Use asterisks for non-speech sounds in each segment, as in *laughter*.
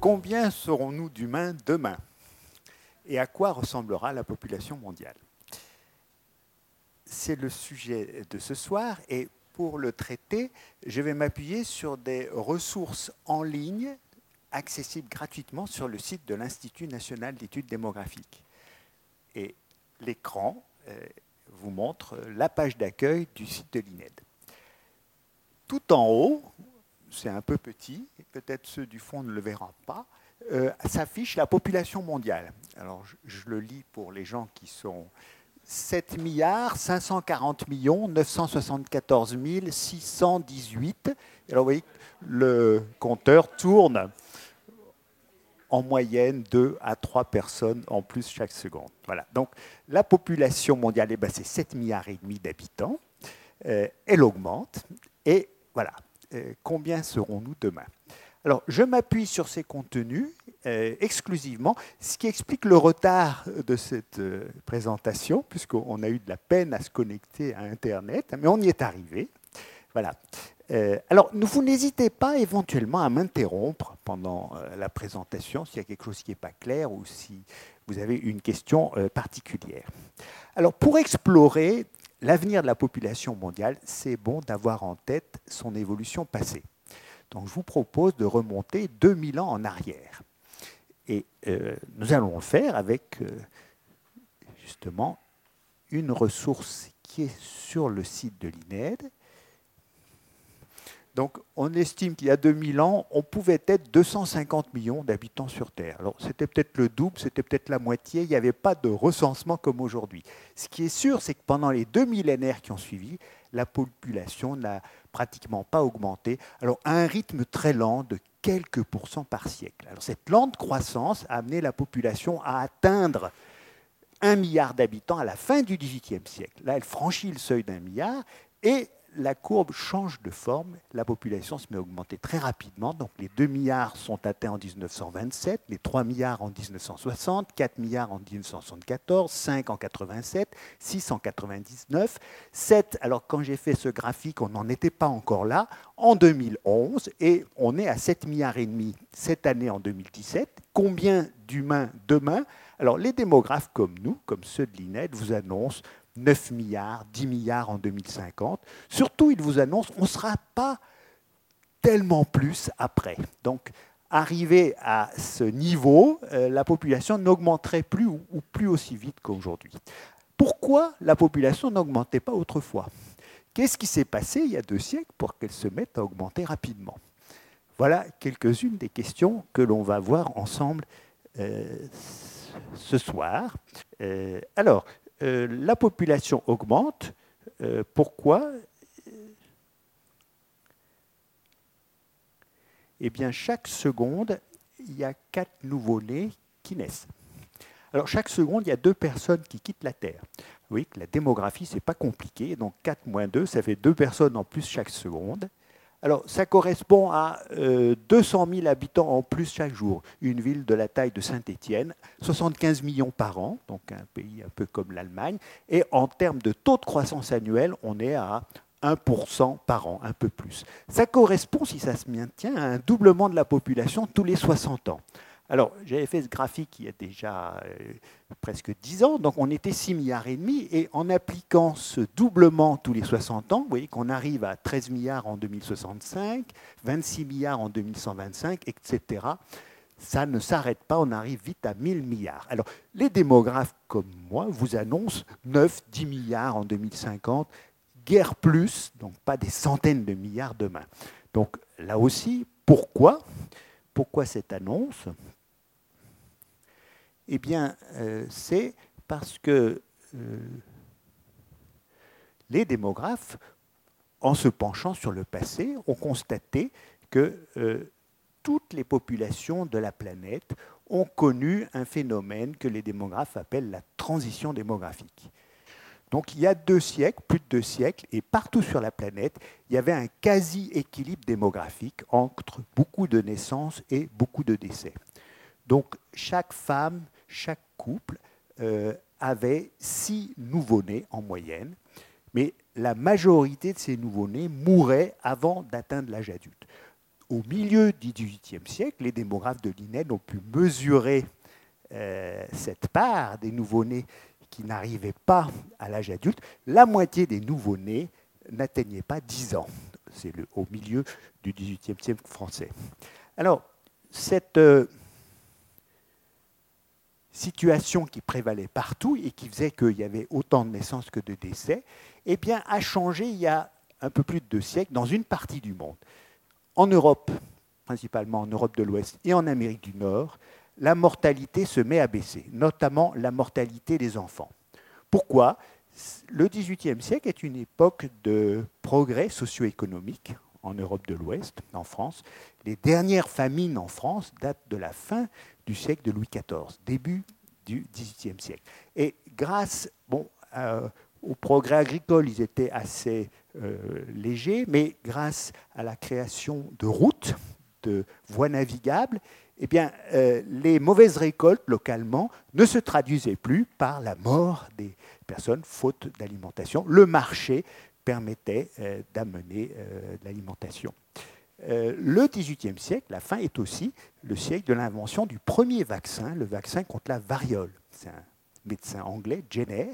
Combien serons-nous d'humains demain Et à quoi ressemblera la population mondiale? C'est le sujet de ce soir et pour le traiter, je vais m'appuyer sur des ressources en ligne accessibles gratuitement sur le site de l'Institut national d'études démographiques. Et l'écran euh, vous montre la page d'accueil du site de l'INED. Tout en haut, c'est un peu petit, peut-être ceux du fond ne le verront pas, euh, s'affiche la population mondiale. Alors je, le lis pour les gens qui sont 7 milliards 540 millions 974 618. Alors vous voyez, le compteur tourne en moyenne 2 à 3 personnes en plus chaque seconde. Voilà. Donc la population mondiale, eh ben, c'est 7 milliards et demi d'habitants. Euh, elle augmente et voilà. Euh, combien serons-nous demain Alors, je m'appuie sur ces contenus euh, exclusivement, ce qui explique le retard de cette euh, présentation, puisqu'on a eu de la peine à se connecter à Internet, mais on y est arrivé. Voilà. alors, vous n'hésitez pas éventuellement à m'interrompre pendant la présentation s'il y a quelque chose qui n'est pas clair ou si vous avez une question particulière. Alors, pour explorer l'avenir de la population mondiale, c'est bon d'avoir en tête son évolution passée. Donc je vous propose de remonter 2000 ans en arrière. Et euh, nous allons le faire avec euh, justement une ressource qui est sur le site de l'INED, donc on estime qu'il y a 2000 ans, on pouvait être 250 millions d'habitants sur Terre. Alors c'était peut-être le double, c'était peut-être la moitié, il n'y avait pas de recensement comme aujourd'hui. Ce qui est sûr, c'est que pendant les deux millénaires qui ont suivi, la population n'a pratiquement pas augmenté, alors à un rythme très lent de quelques pourcents par siècle. Alors cette lente croissance a amené la population à atteindre un milliard d'habitants à la fin du XVIIIe siècle. Là, elle franchit le seuil d'un milliard et la courbe change de forme, la population se met à augmenter très rapidement. Donc les 2 milliards sont atteints en 1927, les 3 milliards en 1960, 4 milliards en 1974, 5 en 87, 6 en 99, 7, alors quand j'ai fait ce graphique, on n'en était pas encore là, en 2011, et on est à 7 milliards et demi cette année en 2017. Combien d'humains demain? Alors les démographes comme nous, comme ceux de l'INED, vous annoncent 9 milliards, 10 milliards en 2050. Surtout, il vous annonce, on ne sera pas tellement plus après. Donc, arrivé à ce niveau, euh, la population n'augmenterait plus ou, plus aussi vite qu'aujourd'hui. Pourquoi la population n'augmentait pas autrefois? Qu'est-ce qui s'est passé il y a deux siècles pour qu'elle se mette à augmenter rapidement? Voilà quelques-unes des questions que l'on va voir ensemble euh, ce soir. Euh, alors, euh, la population augmente. Euh, pourquoi? Eh bien, chaque seconde, il y a quatre nouveaux-nés qui naissent. Alors, chaque seconde, il y a deux personnes qui quittent la Terre. Oui, la démographie, ce n'est pas compliqué. Donc, 4 moins 2, ça fait deux personnes en plus chaque seconde. Alors, ça correspond à 200 euh, 000 habitants en plus chaque jour. Une ville de la taille de Saint-Étienne, 75 millions par an, donc un pays un peu comme l'Allemagne. Et en termes de taux de croissance annuel, on est à 1% par an, un peu plus. Ça correspond, si ça se maintient, à un doublement de la population tous les 60 ans. Alors, j'avais fait ce graphique il y a déjà euh, presque 10 ans, donc on était 6 milliards et demi, et en appliquant ce doublement tous les 60 ans, vous voyez qu'on arrive à 13 milliards en 2065, 26 milliards en 2125, etc. Ça ne s'arrête pas, on arrive vite à 1000 milliards. Alors, les démographes comme moi vous annoncent 9, 10 milliards en 2050, guère plus, donc pas des centaines de milliards demain. Donc là aussi, pourquoi? Pourquoi cette annonce? Eh bien, euh, c'est parce que euh, les démographes, en se penchant sur le passé, ont constaté que euh, toutes les populations de la planète ont connu un phénomène que les démographes appellent la transition démographique. Donc il y a deux siècles, plus de deux siècles, et partout sur la planète, il y avait un quasi-équilibre démographique entre beaucoup de naissances et beaucoup de décès. Donc chaque femme, chaque couple euh, avait six nouveau-nés en moyenne, mais la majorité de ces nouveau-nés mouraient avant d'atteindre l'âge adulte. au milieu du XVIIIe siècle, les démographes de l'INED ont pu mesurer euh, cette part des nouveau-nés qui n'arrivaient pas à l'âge adulte. La moitié des nouveau-nés n'atteignaient pas 10 ans. C'est au milieu du XVIIIe siècle français. Alors, cette euh, situation qui prévalait partout et qui faisait qu'il y avait autant de naissances que de décès, eh bien, a changé il y a un peu plus de deux siècles dans une partie du monde. En Europe, principalement en Europe de l'Ouest et en Amérique du Nord, la mortalité se met à baisser, notamment la mortalité des enfants. Pourquoi? Le XVIIIe siècle est une époque de progrès socio-économique en Europe de l'Ouest, en France. Les dernières famines en France datent de la fin du siècle de Louis XIV, début du XVIIIe siècle. Et grâce bon, au progrès agricole, ils étaient assez euh, légers, mais grâce à la création de routes, de voies navigables, eh bien, euh, les mauvaises récoltes localement ne se traduisaient plus par la mort des personnes faute d'alimentation. Le marché permettait euh, d'amener l'alimentation. Le XVIIIe siècle, la fin est aussi le siècle de l'invention du premier vaccin, le vaccin contre la variole. C'est un médecin anglais, Jenner,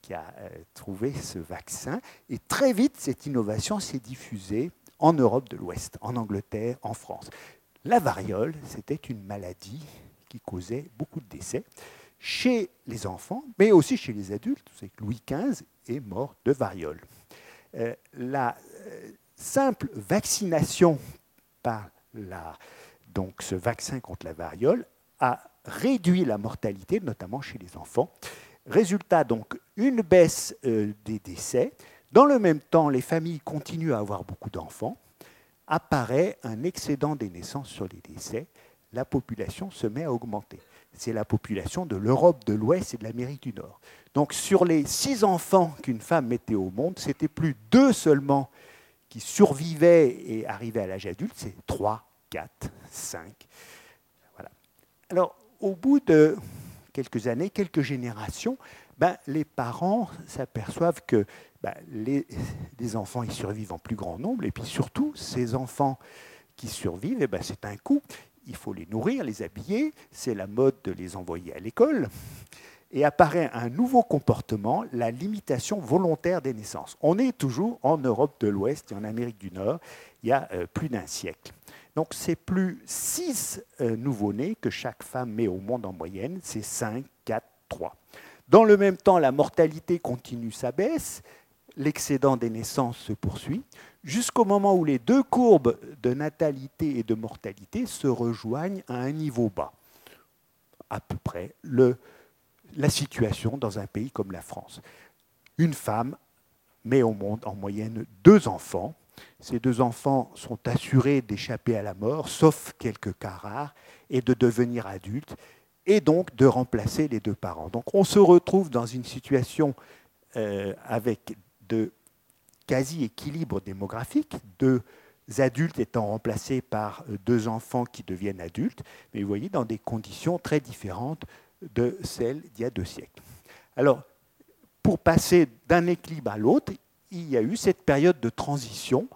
qui a trouvé ce vaccin. Et très vite, cette innovation s'est diffusée en Europe de l'Ouest, en Angleterre, en France. La variole, c'était une maladie qui causait beaucoup de décès chez les enfants, mais aussi chez les adultes. C'est que Louis XV est mort de variole. Euh, la euh, simple vaccination par la, donc ce vaccin contre la variole a réduit la mortalité, notamment chez les enfants. Résultat donc une baisse euh, des décès. Dans le même temps, les familles continuent à avoir beaucoup d'enfants apparaît un excédent des naissances sur les décès, la population se met à augmenter. C'est la population de l'Europe de l'Ouest et de l'Amérique du Nord. Donc sur les six enfants qu'une femme mettait au monde, c'était plus deux seulement survivaient et arrivaient à l'âge adulte, c'est trois, quatre, cinq. Voilà. Alors au bout de quelques années, quelques générations, ben, les parents s'aperçoivent que ben, les, enfants ils survivent en plus grand nombre, et puis surtout, ces enfants qui survivent, eh ben, c'est un coût. Il faut les nourrir, les habiller, c'est la mode de les envoyer à l'école. Et apparaît un nouveau comportement, la limitation volontaire des naissances. On est toujours en Europe de l'Ouest et en Amérique du Nord, il y a euh, plus d'un siècle. Donc c'est plus 6 euh, nouveau-nés que chaque femme met au monde en moyenne, c'est 5, 4, 3. Dans le même temps, la mortalité continue sa baisse, l'excédent des naissances se poursuit, jusqu'au moment où les deux courbes de natalité et de mortalité se rejoignent à un niveau bas. À peu près le, la situation dans un pays comme la France. Une femme met au monde en moyenne deux enfants. Ces deux enfants sont assurés d'échapper à la mort, sauf quelques cas rares, et de devenir adultes et donc de remplacer les deux parents. Donc on se retrouve dans une situation euh, avec de quasi-équilibre démographique, deux adultes étant remplacés par deux enfants qui deviennent adultes, mais vous voyez, dans des conditions très différentes de celles d'il y a deux siècles. Alors, pour passer d'un équilibre à l'autre, il y a eu cette période de transition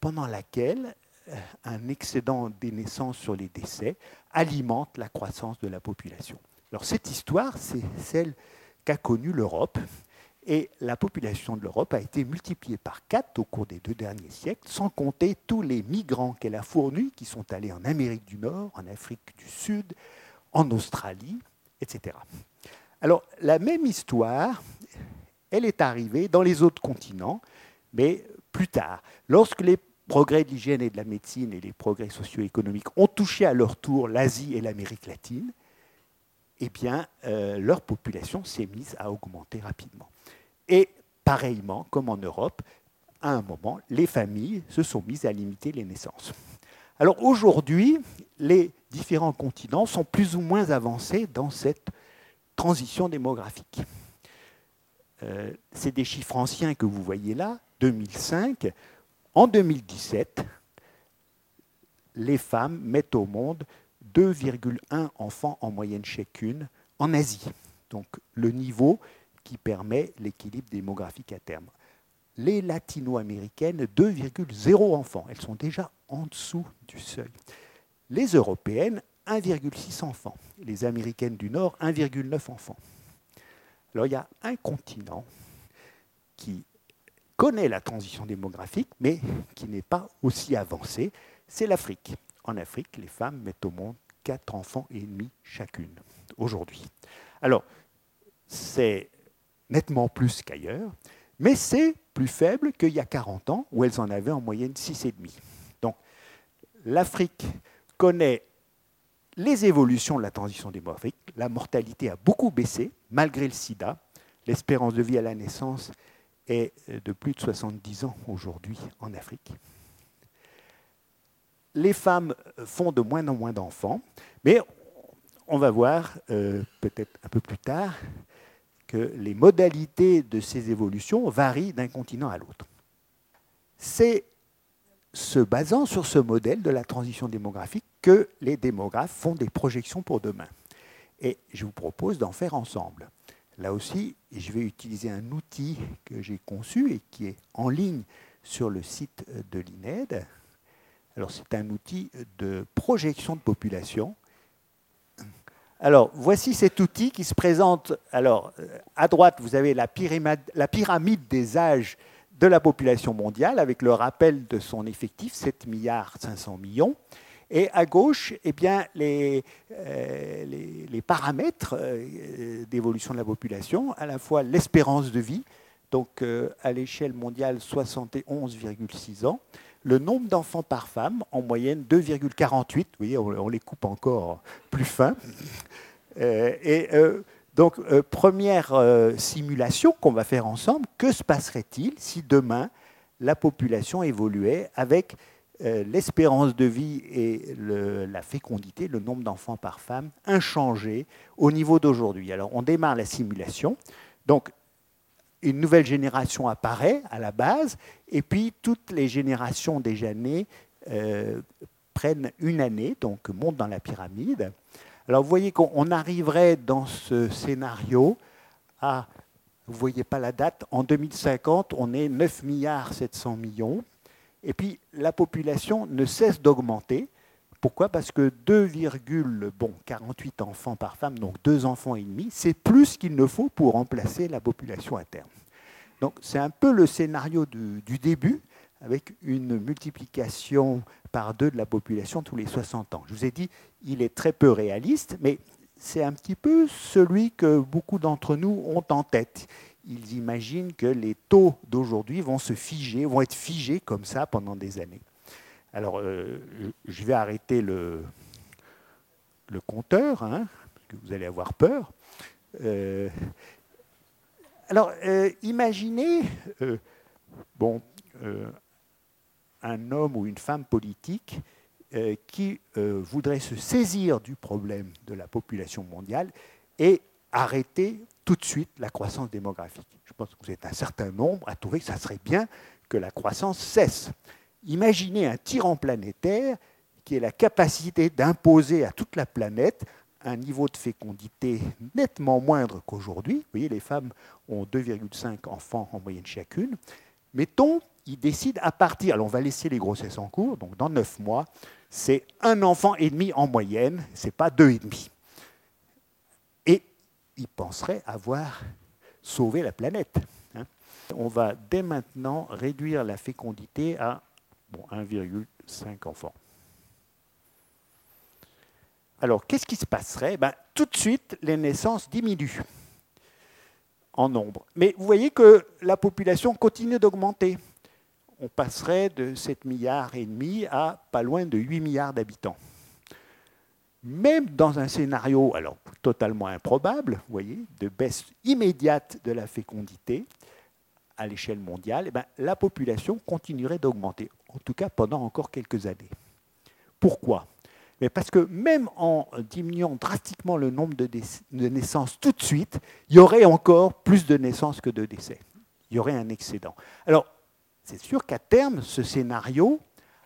pendant laquelle euh, un excédent des naissances sur les décès alimente la croissance de la population. Alors cette histoire, c'est celle qu'a connue l'Europe. Et la population de l'Europe a été multipliée par quatre au cours des deux derniers siècles, sans compter tous les migrants qu'elle a fournis, qui sont allés en Amérique du Nord, en Afrique du Sud, en Australie, etc. Alors la même histoire, elle est arrivée dans les autres continents, mais plus tard. Lorsque les progrès de l'hygiène et de la médecine et les progrès socio-économiques ont touché à leur tour l'Asie et l'Amérique latine, eh bien, euh, leur population s'est mise à augmenter rapidement. Et pareillement, comme en Europe, à un moment, les familles se sont mises à limiter les naissances. Alors aujourd'hui, les différents continents sont plus ou moins avancés dans cette transition démographique. Euh, c'est des chiffres anciens que vous voyez là, 2005. En 2017, les femmes mettent au monde 2,1 enfants en moyenne chacune en Asie. Donc le niveau qui permet l'équilibre démographique à terme. les latino-américaines 2,0 enfants. Elles sont déjà en dessous du seuil. Les européennes 1,6 enfants. Les américaines du Nord 1,9 enfants. Alors il y a un continent qui connaît la transition démographique, mais qui n'est pas aussi avancé, c'est l'Afrique. En Afrique, les femmes mettent au monde 4 enfants et demi chacune aujourd'hui. Alors, c'est nettement plus qu'ailleurs, mais c'est plus faible qu'il y a 40 ans, où elles en avaient en moyenne 6,5. Donc, l'Afrique connaît les évolutions de la transition démographique. La mortalité a beaucoup baissé, malgré le sida. L'espérance de vie à la naissance est de plus de 70 ans aujourd'hui en Afrique. Les femmes font de moins en moins d'enfants, mais on va voir euh, peut-être un peu plus tard que les modalités de ces évolutions varient d'un continent à l'autre. C'est se basant sur ce modèle de la transition démographique que les démographes font des projections pour demain. Et je vous propose d'en faire ensemble. Là aussi, je vais utiliser un outil que j'ai conçu et qui est en ligne sur le site de l'INED. Alors, c'est un outil de projection de population alors, voici cet outil qui se présente. Alors, euh, à droite, vous avez la pyramide, la pyramide des âges de la population mondiale avec le rappel de son effectif, 7 milliards 500 millions. Et à gauche, eh bien, les, euh, les, paramètres euh, d'évolution de la population, à la fois l'espérance de vie, donc à l'échelle mondiale 71,6 ans, le nombre d'enfants par femme, en moyenne 2,48. Vous voyez, on, les coupe encore plus. Euh, et euh, donc, euh, première simulation qu'on va faire ensemble, que se passerait-il si demain la population évoluait avec l'espérance de vie et la fécondité, le nombre d'enfants par femme, inchangé au niveau d'aujourd'hui? Alors, on démarre la simulation. Donc, une nouvelle génération apparaît à la base, et puis toutes les générations déjà nées euh, prennent une année, donc montent dans la pyramide. Alors vous voyez qu'on arriverait dans ce scénario à, vous ne voyez pas la date, en 2050, on est 9 milliards 700 millions, et puis la population ne cesse d'augmenter. Pourquoi? Parce que 2,48 enfants par femme, donc deux enfants et demi, c'est plus qu'il ne faut pour remplacer la population à terme. Donc c'est un peu le scénario du, début, avec une multiplication par deux de la population tous les 60 ans. Je vous ai dit, il est très peu réaliste, mais c'est un petit peu celui que beaucoup d'entre nous ont en tête. Ils imaginent que les taux d'aujourd'hui vont se figer, vont être figés comme ça pendant des années. Alors, euh, je vais arrêter le, compteur, hein, parce que vous allez avoir peur. Euh, alors, euh, imaginez un homme ou une femme politique qui voudrait se saisir du problème de la population mondiale et arrêter tout de suite la croissance démographique. Je pense que vous êtes un certain nombre à trouver que ça serait bien que la croissance cesse. Imaginez un tyran planétaire qui ait la capacité d'imposer à toute la planète un niveau de fécondité nettement moindre qu'aujourd'hui. Vous voyez, les femmes ont 2,5 enfants en moyenne chacune. Mettons, il décide à partir, alors on va laisser les grossesses en cours, donc dans 9 mois, c'est un enfant et demi en moyenne, ce n'est pas deux et demi. Et il penserait avoir sauvé la planète. Hein. On va dès maintenant réduire la fécondité à 1,5 enfants. Alors, qu'est-ce qui se passerait? Ben, Tout de suite, les naissances diminuent en nombre. Mais vous voyez que la population continue d'augmenter. On passerait de 7 milliards et demi à pas loin de 8 milliards d'habitants. Même dans un scénario, alors totalement improbable, voyez, de baisse immédiate de la fécondité à l'échelle mondiale, eh ben, la population continuerait d'augmenter en tout cas pendant encore quelques années. Pourquoi? Mais parce que même en diminuant drastiquement le nombre de, naissances tout de suite, il y aurait encore plus de naissances que de décès. Il y aurait un excédent. Alors, c'est sûr qu'à terme, ce scénario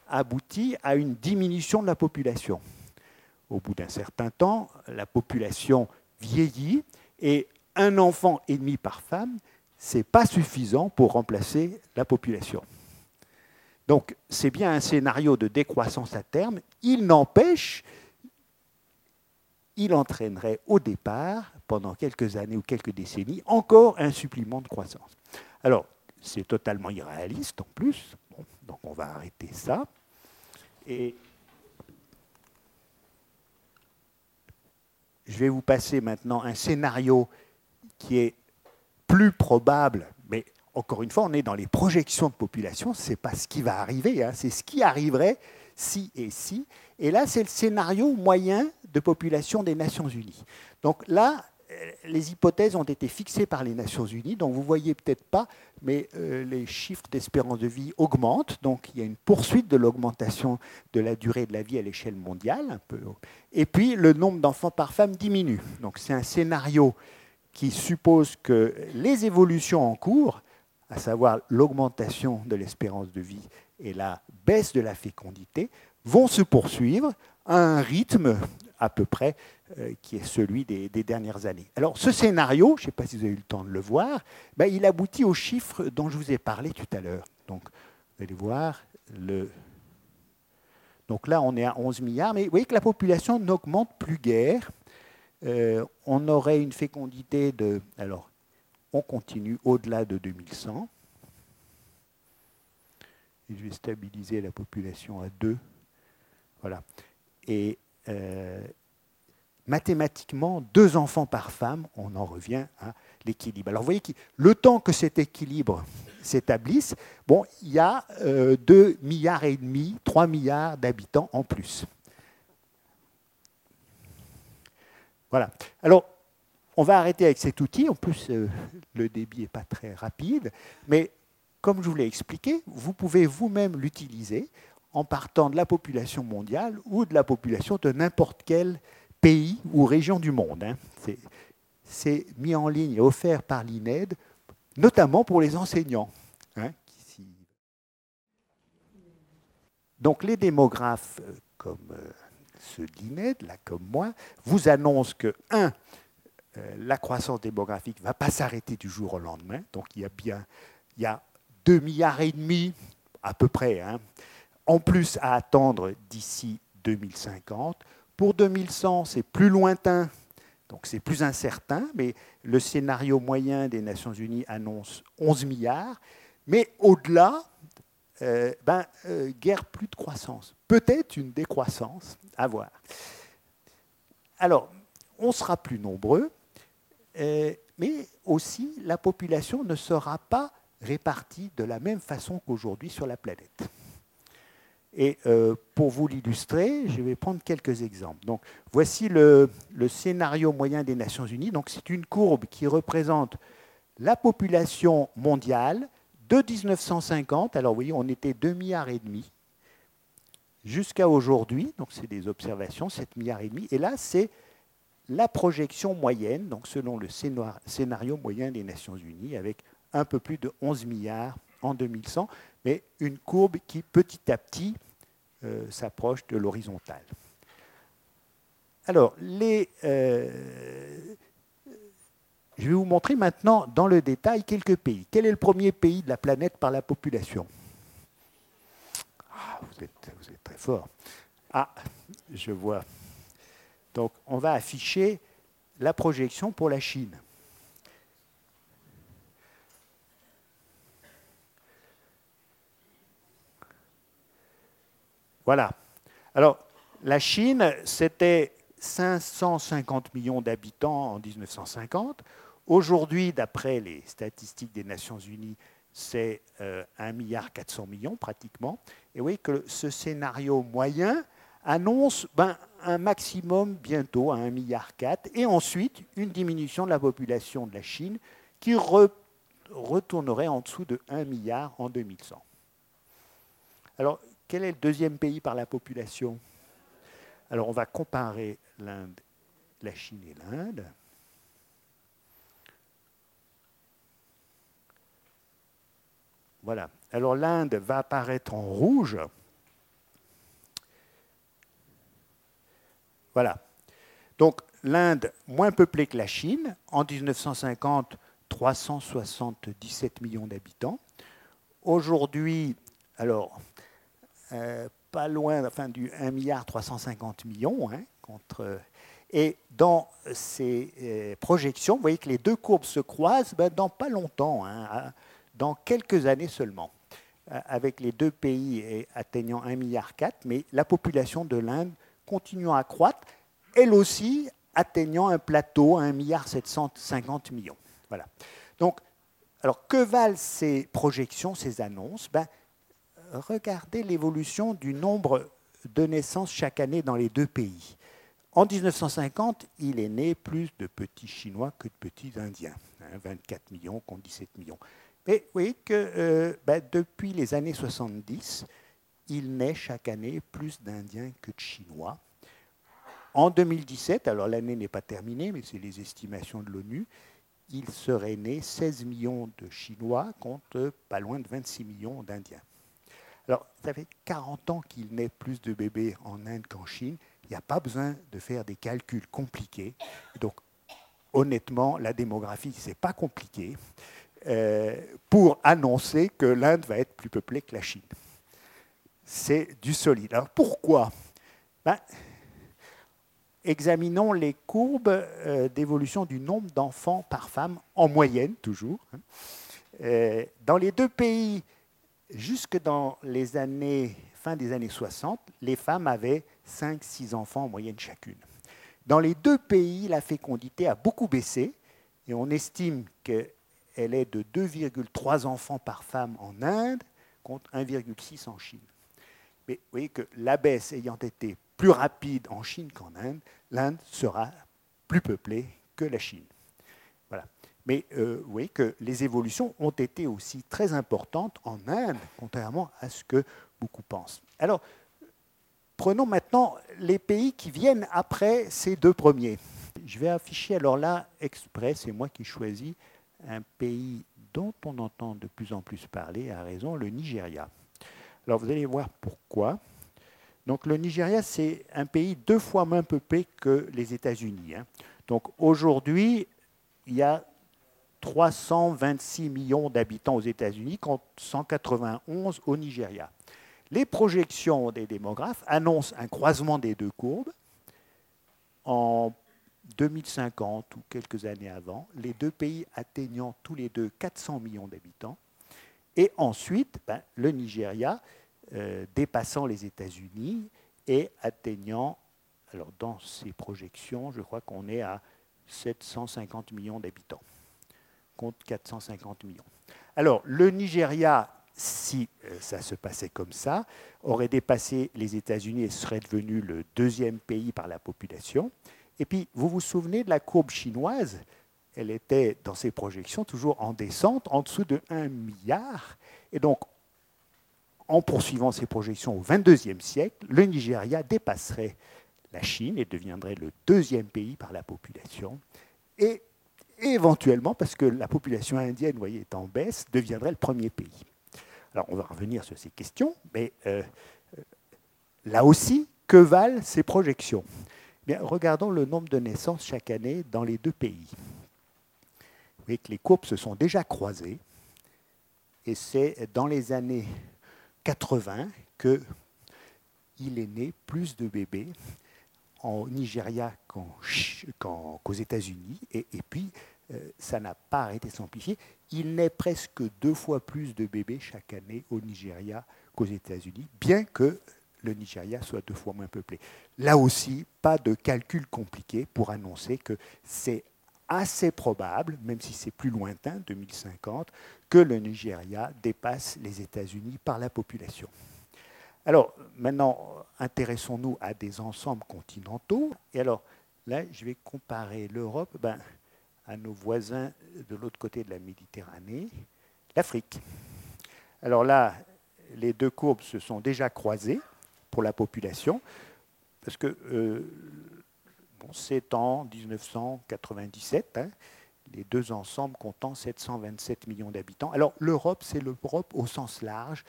aboutit à une diminution de la population. Au bout d'un certain temps, la population vieillit et un enfant et demi par femme ce n'est pas suffisant pour remplacer la population. Donc c'est bien un scénario de décroissance à terme. Il n'empêche, il entraînerait au départ, pendant quelques années ou quelques décennies, encore un supplément de croissance. Alors, c'est totalement irréaliste en plus, donc on va arrêter ça. Et je vais vous passer maintenant un scénario qui est plus probable, mais encore une fois, on est dans les projections de population, ce n'est pas ce qui va arriver, hein, c'est ce qui arriverait si et si. Et là, c'est le scénario moyen de population des Nations Unies. Donc là, les hypothèses ont été fixées par les Nations Unies, donc vous ne voyez peut-être pas, mais euh, les chiffres d'espérance de vie augmentent, donc il y a une poursuite de l'augmentation de la durée de la vie à l'échelle mondiale, un peu. Et puis le nombre d'enfants par femme diminue. Donc c'est un scénario qui suppose que les évolutions en cours, à savoir l'augmentation de l'espérance de vie et la baisse de la fécondité, vont se poursuivre à un rythme à peu près euh, qui est celui des, dernières années. Alors ce scénario, je ne sais pas si vous avez eu le temps de le voir, ben, il aboutit aux chiffres dont je vous ai parlé tout à l'heure. Donc vous allez voir, le... donc là on est à 11 milliards, mais vous voyez que la population n'augmente plus guère. Euh, on aurait une fécondité de... Alors on continue au-delà de 2100. Et je vais stabiliser la population à 2. Voilà. Et euh, mathématiquement, deux enfants par femme, on en revient à l'équilibre. Alors vous voyez que le temps que cet équilibre s'établisse, bon, il y a 2 euh, milliards et demi, 3 milliards d'habitants en plus. Voilà. Alors, on va arrêter avec cet outil. En plus, euh, le débit n'est pas très rapide. Mais comme je vous l'ai expliqué, vous pouvez vous-même l'utiliser en partant de la population mondiale ou de la population de n'importe quel pays ou région du monde. Hein. C'est mis en ligne et offert par l'INED, notamment pour les enseignants. Hein, Donc les démographes euh, comme euh, ceux de l'INED, là comme moi, vous annoncent que, un, euh, la croissance démographique ne va pas s'arrêter du jour au lendemain. Donc il y a bien il y a 2 milliards et demi, à peu près, hein, en plus à attendre d'ici 2050. Pour 2100, c'est plus lointain, donc c'est plus incertain, mais le scénario moyen des Nations Unies annonce 11 milliards. Mais au-delà, euh, ben, euh, guère plus de croissance. Peut-être une décroissance, à voir. Alors, on sera plus nombreux, euh, mais aussi la population ne sera pas répartie de la même façon qu'aujourd'hui sur la planète. Et euh, pour vous l'illustrer, je vais prendre quelques exemples. Donc, voici le, scénario moyen des Nations Unies. Donc, c'est une courbe qui représente la population mondiale de 1950. Alors, vous voyez, on était 2 milliards et demi jusqu'à aujourd'hui. Donc, c'est des observations, 7 milliards et demi. Et là, c'est la projection moyenne, donc selon le scénario moyen des Nations Unies, avec un peu plus de 11 milliards en 2100 mais une courbe qui petit à petit euh, s'approche de l'horizontale. Alors, les, euh, je vais vous montrer maintenant dans le détail quelques pays. Quel est le premier pays de la planète par la population? Ah, vous, êtes, vous êtes très fort. Ah, je vois. Donc, on va afficher la projection pour la Chine. Voilà. Alors, la Chine, c'était 550 millions d'habitants en 1950. Aujourd'hui, d'après les statistiques des Nations Unies, c'est 1,4 euh, milliard 400 millions pratiquement. Et vous voyez que ce scénario moyen annonce ben, un maximum bientôt à 1,4 milliard et ensuite une diminution de la population de la Chine qui retournerait en dessous de 1 milliard en 2100. Alors, quel est le deuxième pays par la population? Alors on va comparer l'Inde, la Chine et l'Inde. Voilà. Alors l'Inde va apparaître en rouge. Voilà. Donc l'Inde moins peuplée que la Chine. En 1950, 377 millions d'habitants. Aujourd'hui, alors, euh, pas loin enfin, du 1 milliard 350 millions, hein, contre, et dans ces euh, projections, vous voyez que les deux courbes se croisent ben, dans pas longtemps, hein, dans quelques années seulement, euh, avec les deux pays atteignant 1 milliard 4, mais la population de l'Inde continuant à croître, elle aussi atteignant un plateau à 1 milliard 750 millions. Voilà. Donc, alors que valent ces projections, ces annonces? Ben, Regardez l'évolution du nombre de naissances chaque année dans les deux pays. En 1950, il est né plus de petits Chinois que de petits Indiens, 24 hein, millions contre 17 millions. Mais vous voyez que euh, ben, depuis les années 70, il naît chaque année plus d'Indiens que de Chinois. En 2017, alors l'année n'est pas terminée, mais c'est les estimations de l'ONU, il serait né 16 millions de Chinois contre pas loin de 26 millions d'Indiens. Alors, ça fait 40 ans qu'il naît plus de bébés en Inde qu'en Chine. Il n'y a pas besoin de faire des calculs compliqués. Donc, honnêtement, la démographie, ce n'est pas compliqué euh, pour annoncer que l'Inde va être plus peuplée que la Chine. C'est du solide. Alors, pourquoi? Ben, Examinons les courbes euh, d'évolution du nombre d'enfants par femme, en moyenne toujours. Hein. Euh, dans les deux pays, jusque dans les années, fin des années 60, les femmes avaient 5-6 enfants en moyenne chacune. Dans les deux pays, la fécondité a beaucoup baissé et on estime qu'elle est de 2,3 enfants par femme en Inde contre 1,6 en Chine. Mais vous voyez que la baisse ayant été plus rapide en Chine qu'en Inde, l'Inde sera plus peuplée que la Chine. Mais euh, vous voyez que les évolutions ont été aussi très importantes en Inde, contrairement à ce que beaucoup pensent. Alors, prenons maintenant les pays qui viennent après ces deux premiers. Je vais afficher alors là, exprès, c'est moi qui choisis un pays dont on entend de plus en plus parler, à raison, le Nigeria. Alors vous allez voir pourquoi. Donc le Nigeria, c'est un pays deux fois moins peuplé que les États-Unis. Hein. Donc aujourd'hui, il y a 326 millions d'habitants aux États-Unis contre 191 au Nigeria. Les projections des démographes annoncent un croisement des deux courbes. En 2050 ou quelques années avant, les deux pays atteignant tous les deux 400 millions d'habitants, et ensuite ben, le Nigeria euh, dépassant les États-Unis et atteignant, alors dans ces projections, je crois qu'on est à 750 millions d'habitants, contre 450 millions. Alors, le Nigeria, si euh, ça se passait comme ça, aurait dépassé les États-Unis et serait devenu le deuxième pays par la population. Et puis, vous vous souvenez de la courbe chinoise? Elle était, dans ses projections, toujours en descente, en dessous de 1 milliard. Et donc, en poursuivant ses projections au XXIe siècle, le Nigeria dépasserait la Chine et deviendrait le deuxième pays par la population. Et éventuellement, parce que la population indienne voyez, est en baisse, deviendrait le premier pays. Alors on va revenir sur ces questions, mais euh, euh, là aussi, que valent ces projections? Bien, Regardons le nombre de naissances chaque année dans les deux pays. Vous voyez que les courbes se sont déjà croisées, et c'est dans les années 80 qu'il est né plus de bébés en Nigeria qu'aux États-Unis. Et, puis, euh, ça n'a pas arrêté de s'amplifier. Il naît presque deux fois plus de bébés chaque année au Nigeria qu'aux États-Unis, bien que le Nigeria soit deux fois moins peuplé. Là aussi, pas de calcul compliqué pour annoncer que c'est assez probable, même si c'est plus lointain, 2050, que le Nigeria dépasse les États-Unis par la population. Alors, maintenant, intéressons-nous à des ensembles continentaux. Et alors, là, je vais comparer l'Europe ben, à nos voisins de l'autre côté de la Méditerranée, l'Afrique. Alors là, les deux courbes se sont déjà croisées pour la population, parce que euh, c'est en 1997, hein, les deux ensembles comptant 727 millions d'habitants. Alors l'Europe, c'est l'Europe au sens large,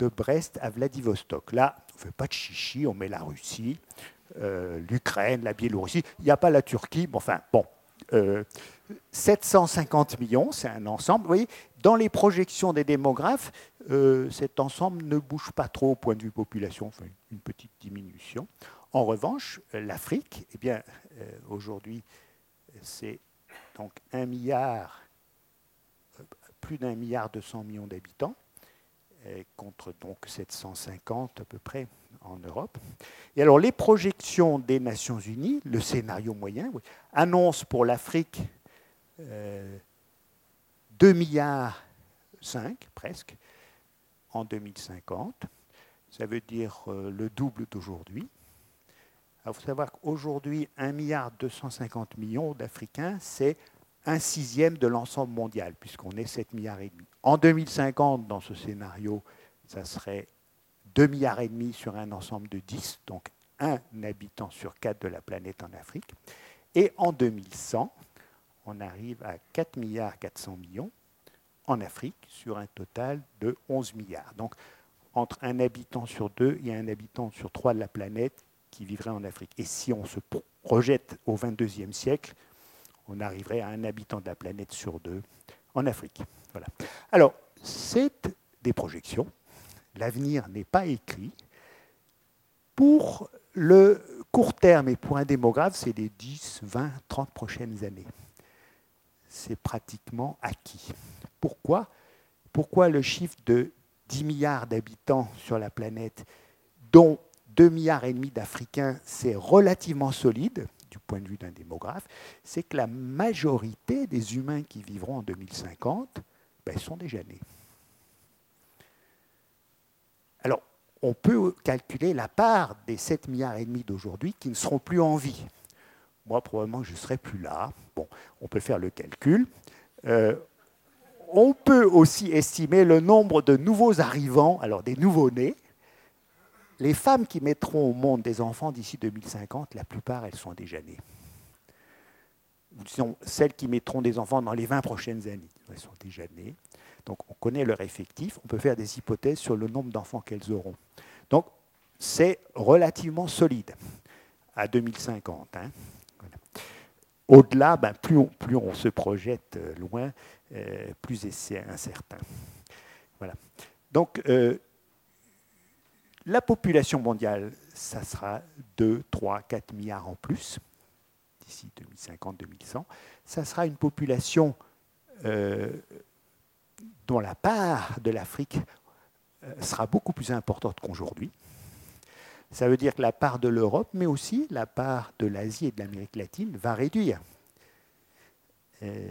de Brest à Vladivostok. Là, on ne fait pas de chichi, on met la Russie, euh, l'Ukraine, la Biélorussie. Il n'y a pas la Turquie, mais enfin, bon, euh, 750 millions, c'est un ensemble. Vous voyez, dans les projections des démographes, euh, cet ensemble ne bouge pas trop au point de vue population, une petite diminution. En revanche, l'Afrique, eh bien, euh, aujourd'hui, c'est donc un milliard, euh, plus d'un milliard 200 millions d'habitants, contre donc 750 à peu près en Europe. Et alors les projections des Nations Unies, le scénario moyen, annonce pour l'Afrique 2 euh, milliards 5 presque en 2050. Ça veut dire euh, le double d'aujourd'hui. Il faut savoir qu'aujourd'hui, 1 milliard 250 millions d'Africains, c'est un sixième de l'ensemble mondial, puisqu'on est 7 milliards et demi. En 2050, dans ce scénario, ça serait 2 milliards et demi sur un ensemble de 10, donc un habitant sur 4 de la planète en Afrique. Et en 2100, on arrive à 4 milliards 400 millions en Afrique sur un total de 11 milliards. Donc entre un habitant sur deux et un habitant sur trois de la planète qui vivrait en Afrique. Et si on se projette au 22e siècle, on arriverait à un habitant de la planète sur deux en Afrique. Voilà. Alors, c'est des projections. L'avenir n'est pas écrit. Pour le court terme et pour un démographe, c'est les 10, 20, 30 prochaines années c'est pratiquement acquis. Pourquoi? Pourquoi le chiffre de 10 milliards d'habitants sur la planète, dont 2 milliards et demi d'Africains, c'est relativement solide? Point de vue d'un démographe, c'est que la majorité des humains qui vivront en 2050 ben, sont déjà nés. Alors, on peut calculer la part des 7 milliards et demi d'aujourd'hui qui ne seront plus en vie moi probablement je ne serai plus là. Bon, on peut faire le calcul. Euh, on peut aussi estimer le nombre de nouveaux arrivants, alors des nouveaux-nés. Les femmes qui mettront au monde des enfants d'ici 2050, la plupart, elles sont déjà nées. Ou disons, celles qui mettront des enfants dans les 20 prochaines années, elles sont déjà nées. Donc on connaît leur effectif, on peut faire des hypothèses sur le nombre d'enfants qu'elles auront. Donc c'est relativement solide à 2050. Hein. Au-delà, ben, plus, on, se projette euh, loin, euh, plus c'est incertain. Voilà. Donc, euh, la population mondiale, ça sera 2, 3, 4 milliards en plus d'ici 2050-2100. Ça sera une population dont la part de l'Afrique sera beaucoup plus importante qu'aujourd'hui. Ça veut dire que la part de l'Europe, mais aussi la part de l'Asie et de l'Amérique latine va réduire. Euh,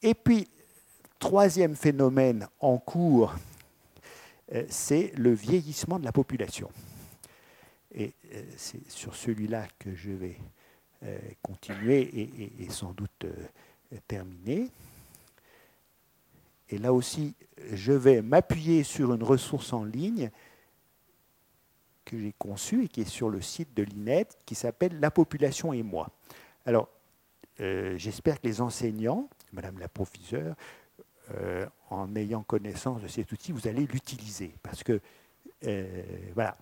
et puis, troisième phénomène en cours, euh, c'est le vieillissement de la population. Et euh, c'est sur celui-là que je vais continuer et, sans doute terminer. Et là aussi, je vais m'appuyer sur une ressource en ligne que j'ai conçu et qui est sur le site de l'INET, qui s'appelle La population et moi. Alors, euh, j'espère que les enseignants, Madame la professeure, euh, en ayant connaissance de cet outil, vous allez l'utiliser. Parce que, euh, voilà,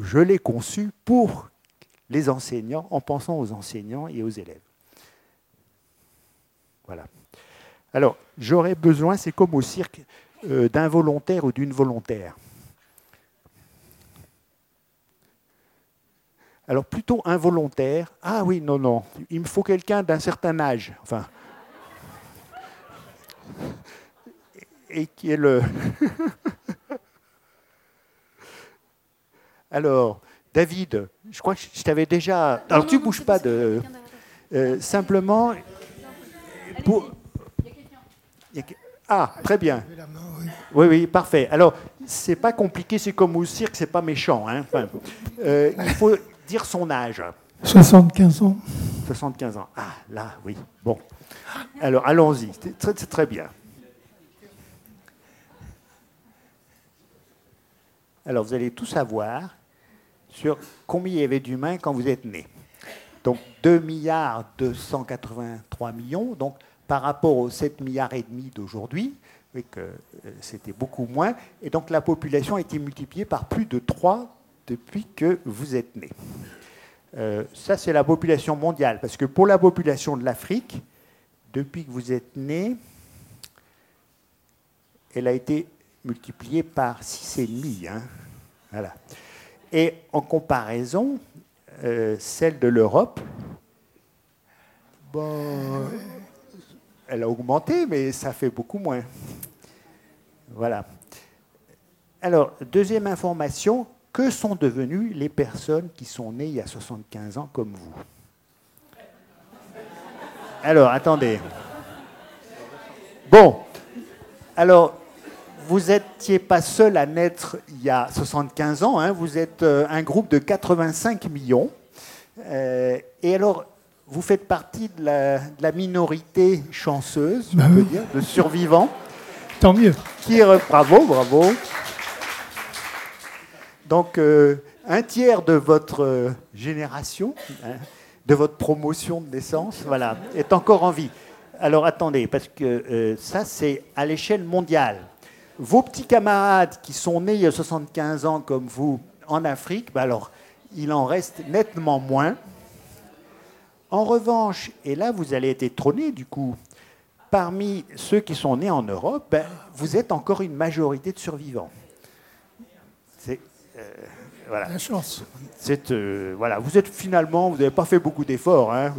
je l'ai conçu pour les enseignants, en pensant aux enseignants et aux élèves. Voilà. Alors, j'aurais besoin, c'est comme au cirque, d'un volontaire ou d'une volontaire. Alors plutôt involontaire. Ah oui, non, non, il me faut quelqu'un d'un certain âge. Enfin. Et qui est le. *laughs* Alors, David, je crois que je t'avais déjà. Alors tu bouges pas de. Euh, simplement. Pour... Ah, très bien. Oui, oui, parfait. Alors, c'est pas compliqué, c'est comme au cirque, c'est pas méchant. Hein. Euh, il faut dire son âge 75 ans. 75 ans. Ah, là, oui. Bon. Alors, allons-y. C'est très, bien. Alors, vous allez tout savoir sur combien il y avait d'humains quand vous êtes né. Donc, 2 milliards 283 millions. Donc, par rapport aux 7 milliards et demi d'aujourd'hui, euh, c'était beaucoup moins. Et donc, la population a été multipliée par plus de 3 depuis que vous êtes né. Euh, ça, c'est la population mondiale, parce que pour la population de l'Afrique, depuis que vous êtes né, elle a été multipliée par 6,5. Hein. Voilà. Et en comparaison, euh, celle de l'Europe, bon, elle a augmenté, mais ça fait beaucoup moins. Voilà. Alors, deuxième information, que sont devenues les personnes qui sont nées il y a 75 ans comme vous? Alors, attendez. Bon, alors, vous n'étiez pas seul à naître il y a 75 ans, hein. vous êtes euh, un groupe de 85 millions. Euh, et alors, vous faites partie de la, minorité chanceuse, on bah dire, de survivants. Tant mieux. Qui, bravo, bravo. Donc, euh, un tiers de votre génération, hein, de votre promotion de naissance, voilà, est encore en vie. Alors, attendez, parce que ça, c'est à l'échelle mondiale vos petits camarades qui sont nés il y a 75 ans comme vous en Afrique, ben alors il en reste nettement moins. En revanche, et là vous allez être étonné du coup, parmi ceux qui sont nés en Europe, ben, vous êtes encore une majorité de survivants. C'est euh, voilà. La chance. C'est euh, voilà, vous êtes finalement, vous n'avez pas fait beaucoup d'efforts. Hein,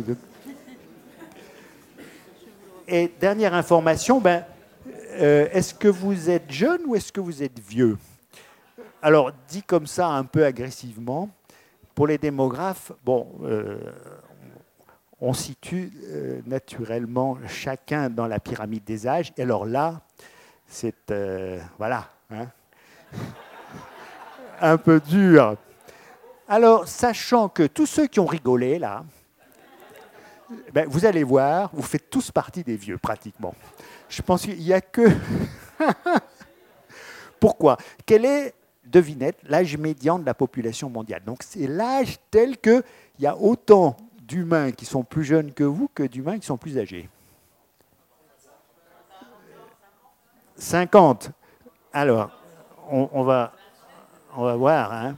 et dernière information, ben, euh, est-ce que vous êtes jeune ou est-ce que vous êtes vieux? Alors, dit comme ça un peu agressivement, pour les démographes, bon, euh, on situe euh, naturellement chacun dans la pyramide des âges. Et alors là, c'est voilà, hein, un peu dur. Alors, sachant que tous ceux qui ont rigolé là, ben, vous allez voir, vous faites tous partie des vieux pratiquement. Je pense qu'il n'y a que... *laughs* Pourquoi? Quel est, devinette, l'âge médian de la population mondiale? Donc c'est l'âge tel qu'il y a autant d'humains qui sont plus jeunes que vous que d'humains qui sont plus âgés. 50. Alors, on, va, on va voir. Hein.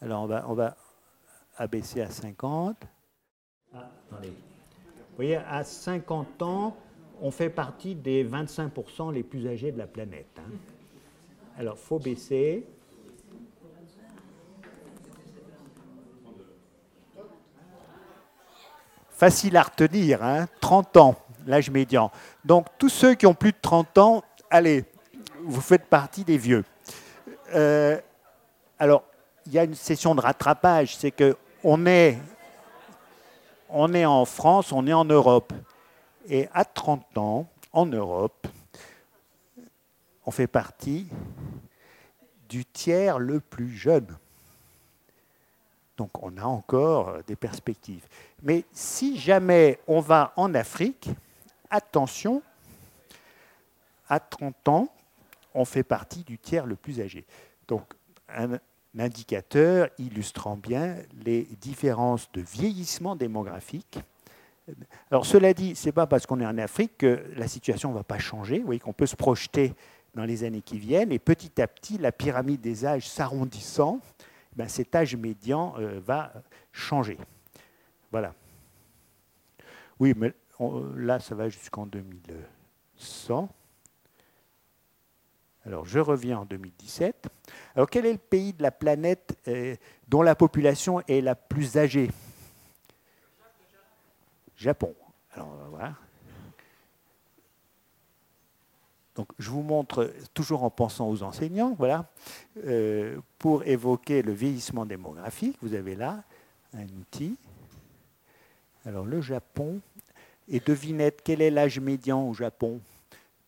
Alors, on va, on va abaisser à 50. Vous voyez, à 50 ans, on fait partie des 25% les plus âgés de la planète. Hein. Alors, il faut baisser. Facile à retenir, hein 30 ans, l'âge médian. Donc, tous ceux qui ont plus de 30 ans, allez, vous faites partie des vieux. Euh, alors, il y a une session de rattrapage, c'est qu'on est on est en France, on est en Europe. Et à 30 ans, en Europe, on fait partie du tiers le plus jeune. Donc on a encore des perspectives. Mais si jamais on va en Afrique, attention, à 30 ans, on fait partie du tiers le plus âgé. Donc un, indicateur illustrant bien les différences de vieillissement démographique. Alors cela dit, ce n'est pas parce qu'on est en Afrique que la situation ne va pas changer. Vous voyez qu'on peut se projeter dans les années qui viennent et petit à petit, la pyramide des âges s'arrondissant, ben cet âge médian euh, va changer. Voilà. Oui, mais là, ça va jusqu'en 2100. Alors, je reviens en 2017. Alors, quel est le pays de la planète euh, dont la population est la plus âgée? Japon. Alors, on va voir. Donc, je vous montre, toujours en pensant aux enseignants, voilà, euh, pour évoquer le vieillissement démographique, vous avez là un outil. Alors, le Japon. Et devinette, quel est l'âge médian au Japon?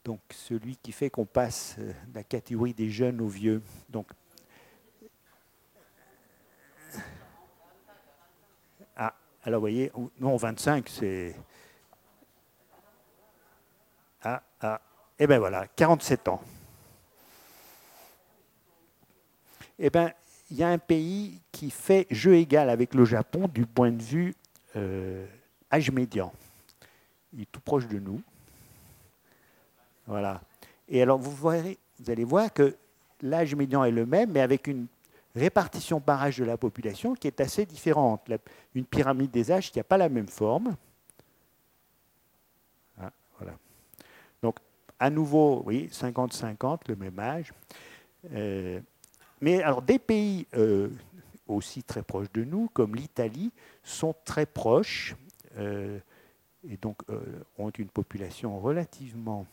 Donc celui qui fait qu'on passe de la catégorie des jeunes aux vieux. Donc, ah, alors vous voyez, non, 25, c'est... Ah, ah, et eh bien voilà, 47 ans. Eh bien, il y a un pays qui fait jeu égal avec le Japon du point de vue euh, âge médian. Il est tout proche de nous. Voilà. Et alors, vous, vous allez voir que l'âge médian est le même, mais avec une répartition par âge de la population qui est assez différente. une pyramide des âges qui n'a pas la même forme. Ah, voilà. Donc, à nouveau, oui, 50-50, le même âge. Euh, mais alors, des pays euh, aussi très proches de nous, comme l'Italie, sont très proches euh, et donc ont une population relativement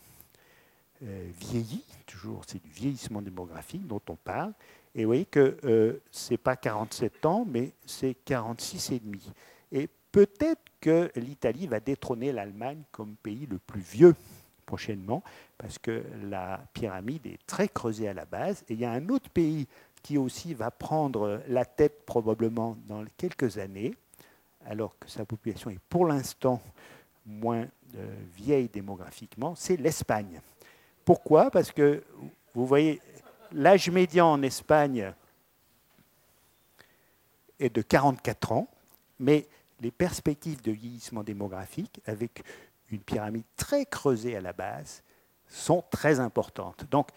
vieillie. Toujours, c'est du vieillissement démographique dont on parle. Et vous voyez que euh, ce n'est pas 47 ans, mais c'est 46 et. Et peut-être que l'Italie va détrôner l'Allemagne comme pays le plus vieux prochainement, parce que la pyramide est très creusée à la base. Et il y a un autre pays qui aussi va prendre la tête probablement dans quelques années, alors que sa population est pour l'instant moins euh, vieille démographiquement, c'est l'Espagne. Pourquoi? Parce que vous voyez, L'âge médian en Espagne est de 44 ans, mais les perspectives de vieillissement démographique, avec une pyramide très creusée à la base, sont très importantes. Donc,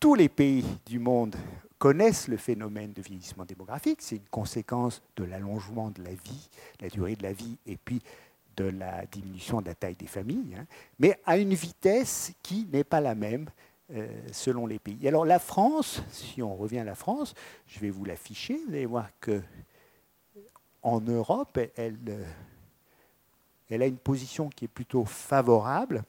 tous les pays du monde connaissent le phénomène de vieillissement démographique. C'est une conséquence de l'allongement de la vie, la durée de la vie, et puis de la diminution de la taille des familles, hein, mais à une vitesse qui n'est pas la même euh, selon les pays. Alors la France, si on revient à la France, je vais vous l'afficher, vous allez voir que en Europe, elle, euh, a une position qui est plutôt favorable,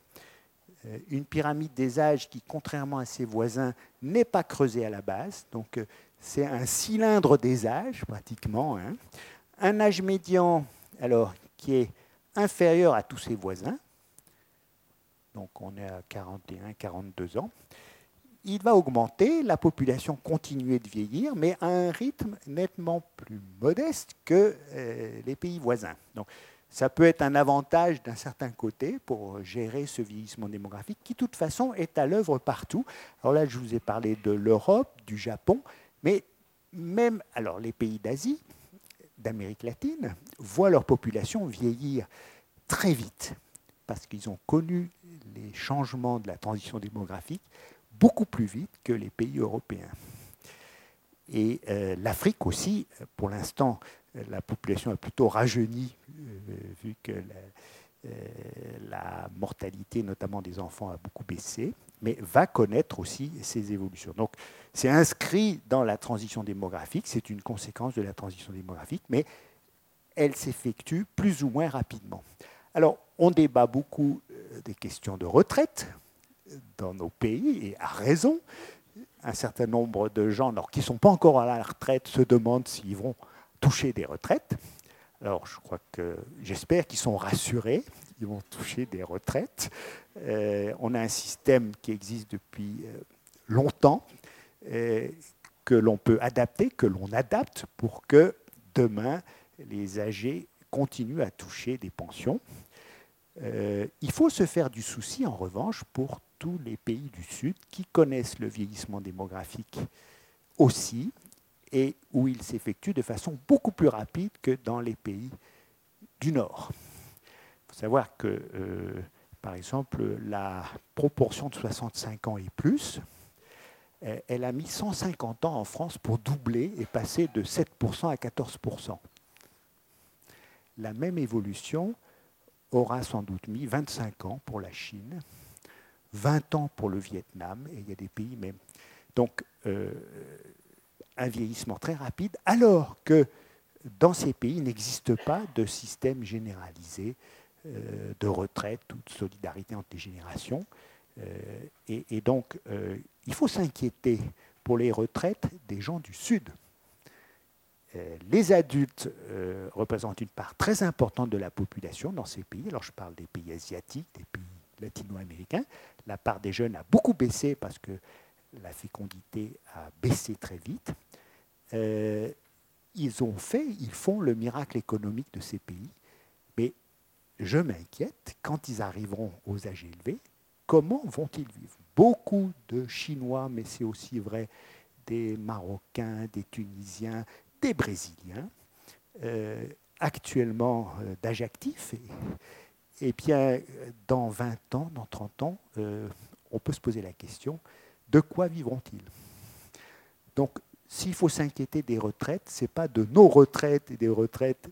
euh, une pyramide des âges qui, contrairement à ses voisins, n'est pas creusée à la base, donc c'est un cylindre des âges pratiquement, hein. un âge médian alors qui est inférieur à tous ses voisins, donc on est à 41, 42 ans, il va augmenter, la population continuer de vieillir, mais à un rythme nettement plus modeste que euh, les pays voisins. Donc, ça peut être un avantage d'un certain côté pour gérer ce vieillissement démographique qui, de toute façon, est à l'œuvre partout. Alors là, je vous ai parlé de l'Europe, du Japon, mais même alors les pays d'Asie, d'Amérique latine, voient leur population vieillir très vite parce qu'ils ont connu les changements de la transition démographique beaucoup plus vite que les pays européens. Et euh, l'Afrique aussi, pour l'instant, la population a plutôt rajeuni, euh, vu que euh, la, mortalité, notamment des enfants, a beaucoup baissé, mais va connaître aussi ces évolutions. Donc c'est inscrit dans la transition démographique, c'est une conséquence de la transition démographique, mais elle s'effectue plus ou moins rapidement. Alors, on débat beaucoup des questions de retraite, dans nos pays, et à raison, un certain nombre de gens alors, qui ne sont pas encore à la retraite se demandent s'ils vont toucher des retraites. Alors, je crois que j'espère qu'ils sont rassurés, ils vont toucher des retraites. Euh, on a un système qui existe depuis euh, longtemps, euh, que l'on peut adapter, que l'on adapte pour que demain, les âgés continuent à toucher des pensions. il faut se faire du souci, en revanche, pour tous les pays du Sud qui connaissent le vieillissement démographique aussi et où il s'effectue de façon beaucoup plus rapide que dans les pays du Nord. Savoir que, euh, par exemple, la proportion de 65 ans et plus, elle a mis 150 ans en France pour doubler et passer de 7% à 14%. La même évolution aura sans doute mis 25 ans pour la Chine 20 ans pour le Vietnam, et il y a des pays même. Donc, euh, un vieillissement très rapide, alors que dans ces pays, il n'existe pas de système généralisé euh, de retraite ou de solidarité entre les générations. Euh, et, donc, il faut s'inquiéter pour les retraites des gens du Sud. les adultes représentent une part très importante de la population dans ces pays. Alors, je parle des pays asiatiques, des pays latino-américains, la part des jeunes a beaucoup baissé parce que la fécondité a baissé très vite. Euh, ils ont fait, ils font le miracle économique de ces pays, je m'inquiète, quand ils arriveront aux âges élevés, comment vont-ils vivre? Beaucoup de Chinois, mais c'est aussi vrai des Marocains, des Tunisiens, des Brésiliens, euh, actuellement euh, d'âge actif, et bien, dans 20 ans, dans 30 ans, euh, on peut se poser la question, de quoi vivront-ils? Donc, s'il faut s'inquiéter des retraites, ce n'est pas de nos retraites et des retraites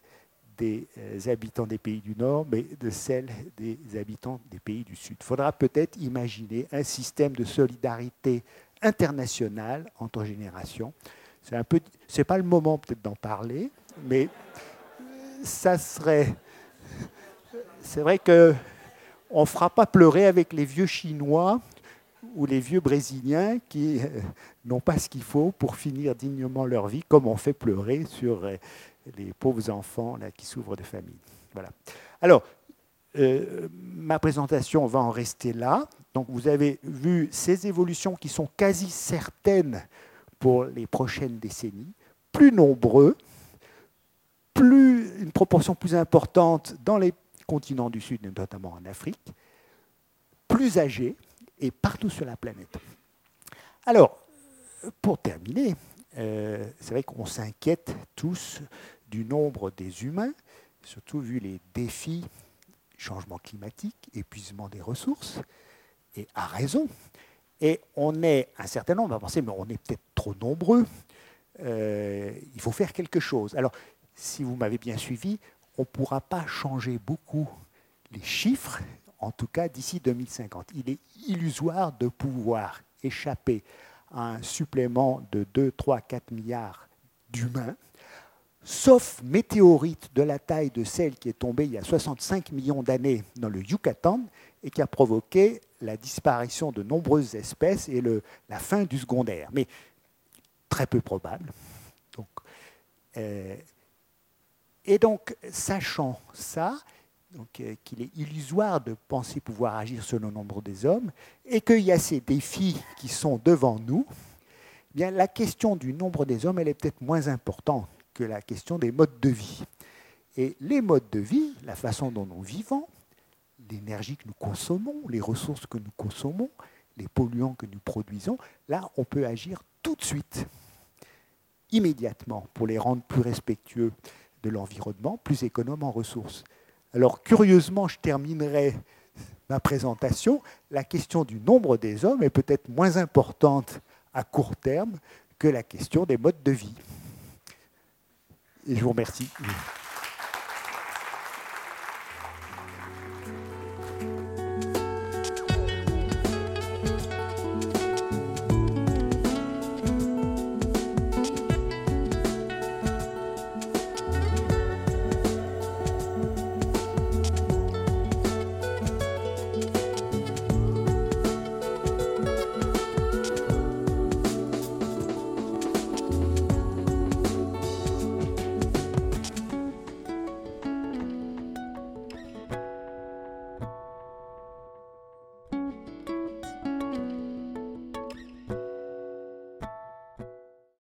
des euh, habitants des pays du Nord, mais de celles des habitants des pays du Sud. Il faudra peut-être imaginer un système de solidarité internationale entre générations. C'est un peu, c'est pas le moment peut-être d'en parler, mais ça serait, c'est vrai que on fera pas pleurer avec les vieux Chinois ou les vieux Brésiliens qui euh, n'ont pas ce qu'il faut pour finir dignement leur vie, comme on fait pleurer sur euh, les pauvres enfants là, qui s'ouvrent de famille. Voilà. Alors, euh, ma présentation va en rester là. Donc, vous avez vu ces évolutions qui sont quasi certaines pour les prochaines décennies, plus nombreux, plus, une proportion plus importante dans les continents du Sud, notamment en Afrique, plus âgés et partout sur la planète. Alors, pour terminer, euh, c'est vrai qu'on s'inquiète tous du nombre des humains, surtout vu les défis, changement climatique, épuisement des ressources, et à raison. Et on est un certain nombre, va penser, mais on est peut-être trop nombreux, euh, il faut faire quelque chose. Alors, si vous m'avez bien suivi, on ne pourra pas changer beaucoup les chiffres, en tout cas d'ici 2050. Il est illusoire de pouvoir échapper à un supplément de 2, 3, 4 milliards d'humains sauf météorite de la taille de celle qui est tombée il y a 65 millions d'années dans le Yucatan et qui a provoqué la disparition de nombreuses espèces et la fin du secondaire. Mais très peu probable. Euh, et donc, sachant ça, euh, qu'il est illusoire de penser pouvoir agir sur le nombre des hommes, et qu'il y a ces défis qui sont devant nous, eh bien, la question du nombre des hommes, elle est peut-être moins importante que la question des modes de vie. Et les modes de vie, la façon dont nous vivons, l'énergie que nous consommons, les ressources que nous consommons, les polluants que nous produisons, là, on peut agir tout de suite, immédiatement, pour les rendre plus respectueux de l'environnement, plus économes en ressources. Alors, curieusement, je terminerai ma présentation. La question du nombre des hommes est peut-être moins importante à court terme que la question des modes de vie. Et je vous remercie.